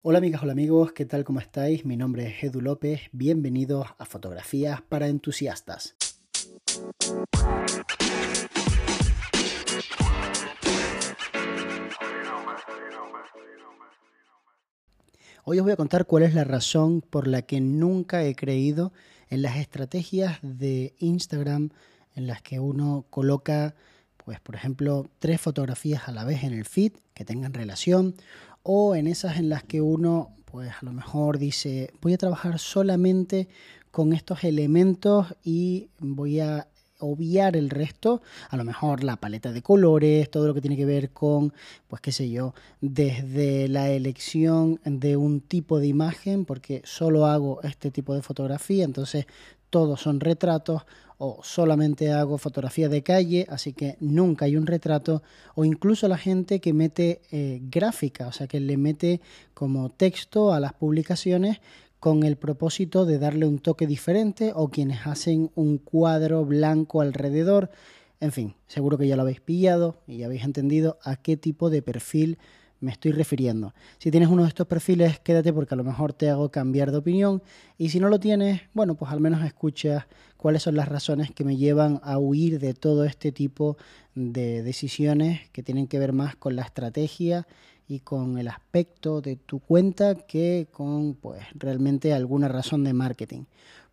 Hola amigas, hola amigos, ¿qué tal? ¿Cómo estáis? Mi nombre es Edu López, bienvenidos a Fotografías para Entusiastas. Hoy os voy a contar cuál es la razón por la que nunca he creído en las estrategias de Instagram en las que uno coloca, pues por ejemplo, tres fotografías a la vez en el feed que tengan relación o en esas en las que uno, pues a lo mejor dice, voy a trabajar solamente con estos elementos y voy a obviar el resto, a lo mejor la paleta de colores, todo lo que tiene que ver con, pues qué sé yo, desde la elección de un tipo de imagen, porque solo hago este tipo de fotografía, entonces todos son retratos, o solamente hago fotografía de calle, así que nunca hay un retrato, o incluso la gente que mete eh, gráfica, o sea, que le mete como texto a las publicaciones con el propósito de darle un toque diferente, o quienes hacen un cuadro blanco alrededor. En fin, seguro que ya lo habéis pillado y ya habéis entendido a qué tipo de perfil me estoy refiriendo. Si tienes uno de estos perfiles, quédate porque a lo mejor te hago cambiar de opinión. Y si no lo tienes, bueno, pues al menos escuchas cuáles son las razones que me llevan a huir de todo este tipo de decisiones que tienen que ver más con la estrategia y con el aspecto de tu cuenta que con pues realmente alguna razón de marketing.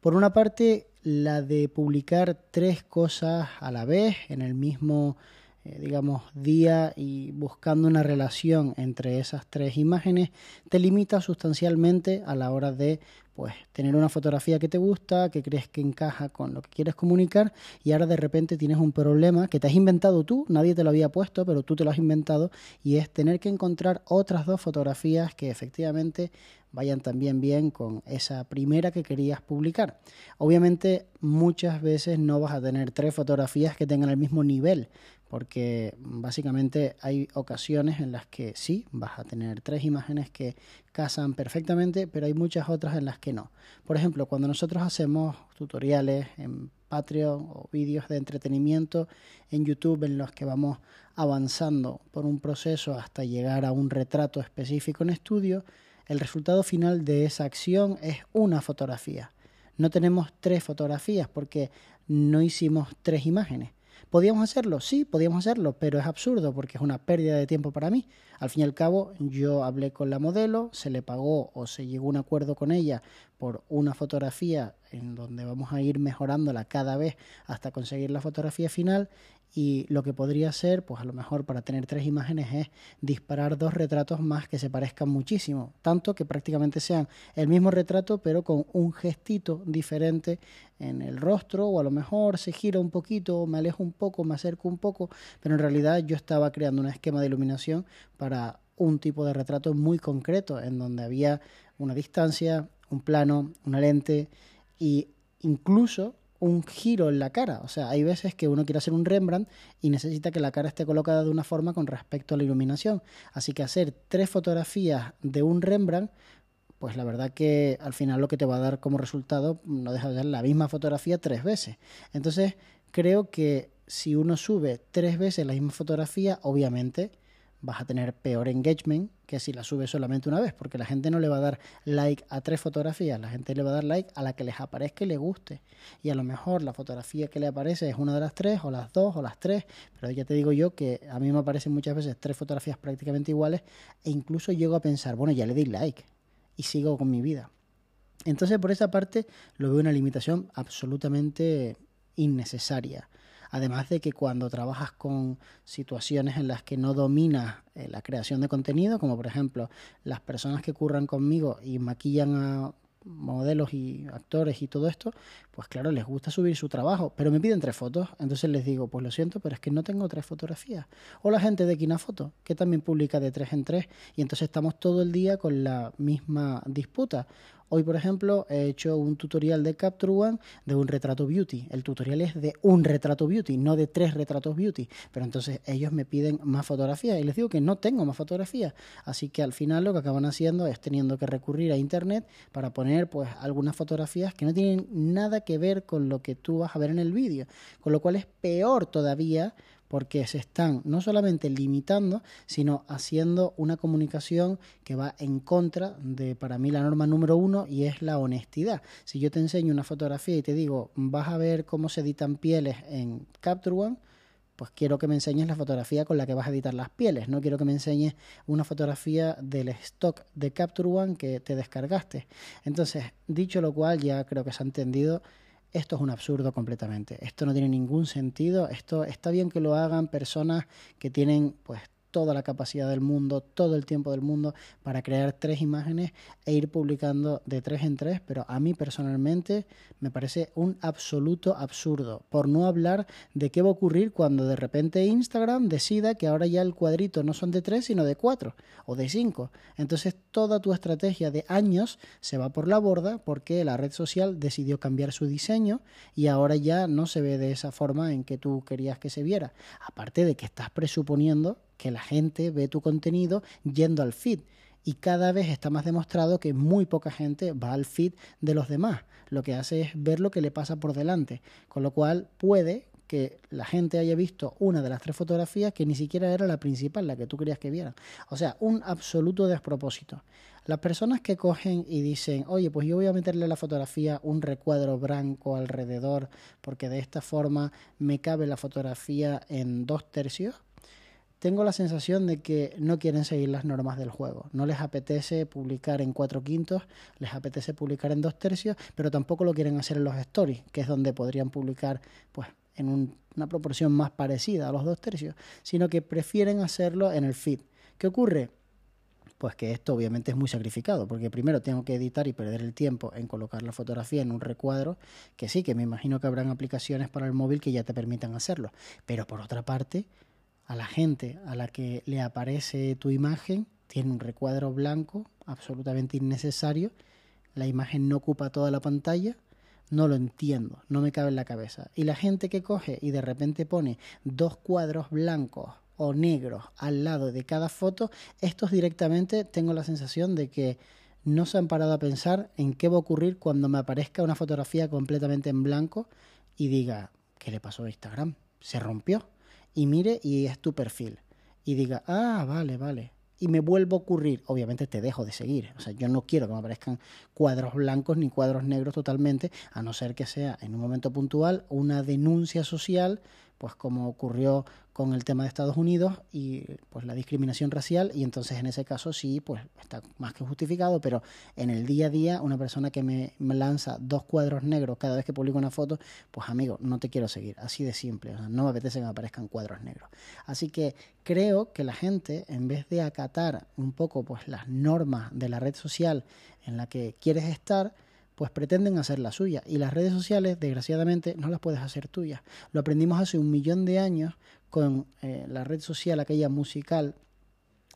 Por una parte, la de publicar tres cosas a la vez en el mismo eh, digamos, día y buscando una relación entre esas tres imágenes, te limita sustancialmente a la hora de pues tener una fotografía que te gusta, que crees que encaja con lo que quieres comunicar y ahora de repente tienes un problema que te has inventado tú, nadie te lo había puesto, pero tú te lo has inventado y es tener que encontrar otras dos fotografías que efectivamente vayan también bien con esa primera que querías publicar. Obviamente muchas veces no vas a tener tres fotografías que tengan el mismo nivel, porque básicamente hay ocasiones en las que sí, vas a tener tres imágenes que casan perfectamente, pero hay muchas otras en las que no. Por ejemplo, cuando nosotros hacemos tutoriales en Patreon o vídeos de entretenimiento en YouTube en los que vamos avanzando por un proceso hasta llegar a un retrato específico en estudio, el resultado final de esa acción es una fotografía. No tenemos tres fotografías porque no hicimos tres imágenes. ¿Podíamos hacerlo? Sí, podíamos hacerlo, pero es absurdo porque es una pérdida de tiempo para mí. Al fin y al cabo, yo hablé con la modelo, se le pagó o se llegó a un acuerdo con ella por una fotografía en donde vamos a ir mejorándola cada vez hasta conseguir la fotografía final. Y lo que podría ser, pues a lo mejor para tener tres imágenes es disparar dos retratos más que se parezcan muchísimo, tanto que prácticamente sean el mismo retrato pero con un gestito diferente en el rostro. O a lo mejor se gira un poquito, me alejo un poco, me acerco un poco, pero en realidad yo estaba creando un esquema de iluminación para un tipo de retrato muy concreto en donde había una distancia, un plano, una lente y incluso un giro en la cara. O sea, hay veces que uno quiere hacer un Rembrandt y necesita que la cara esté colocada de una forma con respecto a la iluminación. Así que hacer tres fotografías de un Rembrandt, pues la verdad que al final lo que te va a dar como resultado no deja de ser la misma fotografía tres veces. Entonces, creo que si uno sube tres veces la misma fotografía, obviamente vas a tener peor engagement que si la subes solamente una vez, porque la gente no le va a dar like a tres fotografías, la gente le va a dar like a la que les aparezca y le guste. Y a lo mejor la fotografía que le aparece es una de las tres, o las dos, o las tres, pero ya te digo yo que a mí me aparecen muchas veces tres fotografías prácticamente iguales e incluso llego a pensar, bueno, ya le di like y sigo con mi vida. Entonces, por esa parte, lo veo una limitación absolutamente innecesaria. Además de que cuando trabajas con situaciones en las que no dominas eh, la creación de contenido, como por ejemplo las personas que curran conmigo y maquillan a modelos y actores y todo esto, pues claro, les gusta subir su trabajo, pero me piden tres fotos, entonces les digo, pues lo siento, pero es que no tengo tres fotografías. O la gente de Kinafoto, que también publica de tres en tres, y entonces estamos todo el día con la misma disputa. Hoy, por ejemplo, he hecho un tutorial de Capture One de un retrato beauty. El tutorial es de un retrato beauty, no de tres retratos beauty. Pero entonces ellos me piden más fotografías y les digo que no tengo más fotografías. Así que al final lo que acaban haciendo es teniendo que recurrir a internet para poner pues algunas fotografías que no tienen nada que ver con lo que tú vas a ver en el vídeo. Con lo cual es peor todavía porque se están no solamente limitando, sino haciendo una comunicación que va en contra de, para mí, la norma número uno y es la honestidad. Si yo te enseño una fotografía y te digo, vas a ver cómo se editan pieles en Capture One, pues quiero que me enseñes la fotografía con la que vas a editar las pieles, no quiero que me enseñes una fotografía del stock de Capture One que te descargaste. Entonces, dicho lo cual, ya creo que se ha entendido, esto es un absurdo completamente. Esto no tiene ningún sentido. Esto está bien que lo hagan personas que tienen pues toda la capacidad del mundo, todo el tiempo del mundo para crear tres imágenes e ir publicando de tres en tres, pero a mí personalmente me parece un absoluto absurdo, por no hablar de qué va a ocurrir cuando de repente Instagram decida que ahora ya el cuadrito no son de tres, sino de cuatro o de cinco. Entonces toda tu estrategia de años se va por la borda porque la red social decidió cambiar su diseño y ahora ya no se ve de esa forma en que tú querías que se viera. Aparte de que estás presuponiendo que la gente ve tu contenido yendo al feed. Y cada vez está más demostrado que muy poca gente va al feed de los demás. Lo que hace es ver lo que le pasa por delante. Con lo cual puede que la gente haya visto una de las tres fotografías que ni siquiera era la principal, la que tú querías que vieran. O sea, un absoluto despropósito. Las personas que cogen y dicen, oye, pues yo voy a meterle a la fotografía un recuadro blanco alrededor, porque de esta forma me cabe la fotografía en dos tercios, tengo la sensación de que no quieren seguir las normas del juego. No les apetece publicar en cuatro quintos, les apetece publicar en dos tercios, pero tampoco lo quieren hacer en los stories, que es donde podrían publicar pues en una proporción más parecida a los dos tercios, sino que prefieren hacerlo en el feed. ¿Qué ocurre? Pues que esto obviamente es muy sacrificado, porque primero tengo que editar y perder el tiempo en colocar la fotografía en un recuadro, que sí, que me imagino que habrán aplicaciones para el móvil que ya te permitan hacerlo, pero por otra parte, a la gente a la que le aparece tu imagen, tiene un recuadro blanco absolutamente innecesario, la imagen no ocupa toda la pantalla, no lo entiendo, no me cabe en la cabeza. Y la gente que coge y de repente pone dos cuadros blancos o negros al lado de cada foto, estos directamente tengo la sensación de que no se han parado a pensar en qué va a ocurrir cuando me aparezca una fotografía completamente en blanco y diga, ¿qué le pasó a Instagram? ¿Se rompió? Y mire y es tu perfil y diga, ah, vale, vale, y me vuelvo a ocurrir, obviamente te dejo de seguir. O sea, yo no quiero que me aparezcan cuadros blancos ni cuadros negros totalmente, a no ser que sea en un momento puntual una denuncia social pues como ocurrió con el tema de Estados Unidos y pues la discriminación racial. Y entonces en ese caso sí pues está más que justificado pero en el día a día una persona que me, lanza dos cuadros negros cada vez que publico una foto pues amigo no te quiero seguir. Así de simple no me apetece que me aparezcan cuadros negros. Así que creo que la gente en vez de acatar un poco pues las normas de la red social en la que quieres estar pues pretenden hacer la suya. Y las redes sociales, desgraciadamente, no las puedes hacer tuyas. Lo aprendimos hace un millón de años con eh, la red social, aquella musical,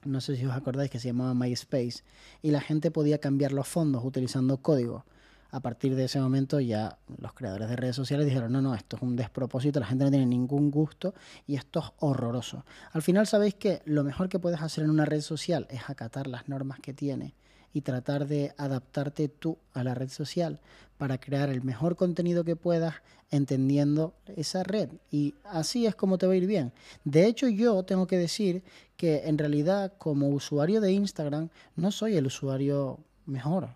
no sé si os acordáis que se llamaba MySpace, y la gente podía cambiar los fondos utilizando código. A partir de ese momento ya los creadores de redes sociales dijeron, no, no, esto es un despropósito, la gente no tiene ningún gusto y esto es horroroso. Al final sabéis que lo mejor que puedes hacer en una red social es acatar las normas que tiene y tratar de adaptarte tú a la red social para crear el mejor contenido que puedas entendiendo esa red. Y así es como te va a ir bien. De hecho, yo tengo que decir que en realidad como usuario de Instagram no soy el usuario mejor.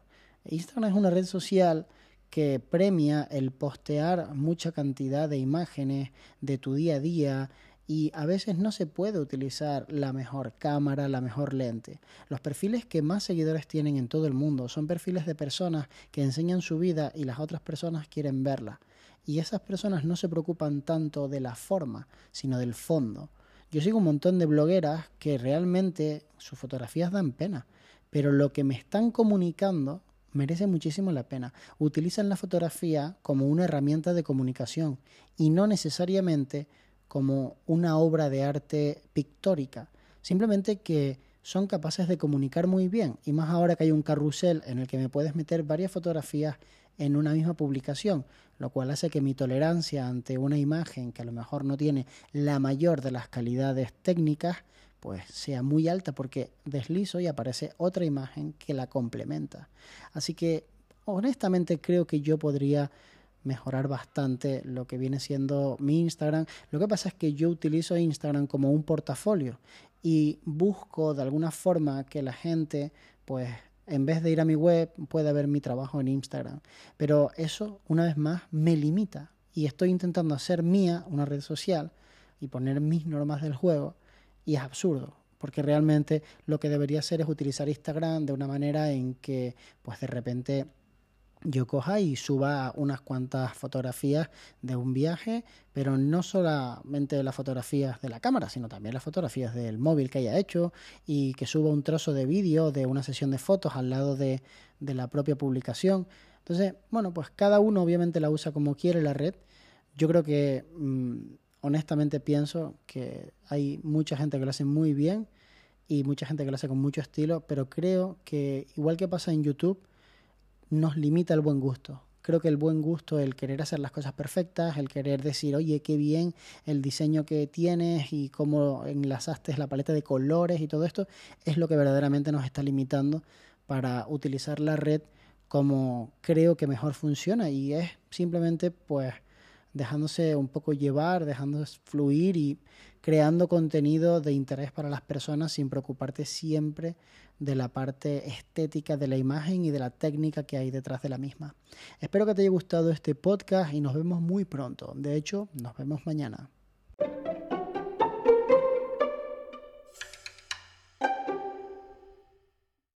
Instagram es una red social que premia el postear mucha cantidad de imágenes de tu día a día, y a veces no se puede utilizar la mejor cámara, la mejor lente. Los perfiles que más seguidores tienen en todo el mundo son perfiles de personas que enseñan su vida y las otras personas quieren verla. Y esas personas no se preocupan tanto de la forma, sino del fondo. Yo sigo un montón de blogueras que realmente sus fotografías dan pena, pero lo que me están comunicando merece muchísimo la pena. Utilizan la fotografía como una herramienta de comunicación y no necesariamente como una obra de arte pictórica, simplemente que son capaces de comunicar muy bien, y más ahora que hay un carrusel en el que me puedes meter varias fotografías en una misma publicación, lo cual hace que mi tolerancia ante una imagen que a lo mejor no tiene la mayor de las calidades técnicas, pues sea muy alta porque deslizo y aparece otra imagen que la complementa. Así que honestamente creo que yo podría mejorar bastante lo que viene siendo mi Instagram. Lo que pasa es que yo utilizo Instagram como un portafolio y busco de alguna forma que la gente, pues, en vez de ir a mi web, pueda ver mi trabajo en Instagram. Pero eso, una vez más, me limita. Y estoy intentando hacer mía una red social y poner mis normas del juego. Y es absurdo, porque realmente lo que debería hacer es utilizar Instagram de una manera en que, pues de repente yo coja y suba unas cuantas fotografías de un viaje, pero no solamente las fotografías de la cámara, sino también las fotografías del móvil que haya hecho y que suba un trozo de vídeo de una sesión de fotos al lado de, de la propia publicación. Entonces, bueno, pues cada uno obviamente la usa como quiere la red. Yo creo que mm, honestamente pienso que hay mucha gente que lo hace muy bien y mucha gente que lo hace con mucho estilo, pero creo que igual que pasa en YouTube, nos limita el buen gusto. Creo que el buen gusto, el querer hacer las cosas perfectas, el querer decir, oye, qué bien el diseño que tienes y cómo enlazaste la paleta de colores y todo esto, es lo que verdaderamente nos está limitando para utilizar la red como creo que mejor funciona y es simplemente pues dejándose un poco llevar, dejándose fluir y creando contenido de interés para las personas sin preocuparte siempre de la parte estética de la imagen y de la técnica que hay detrás de la misma. Espero que te haya gustado este podcast y nos vemos muy pronto. De hecho, nos vemos mañana.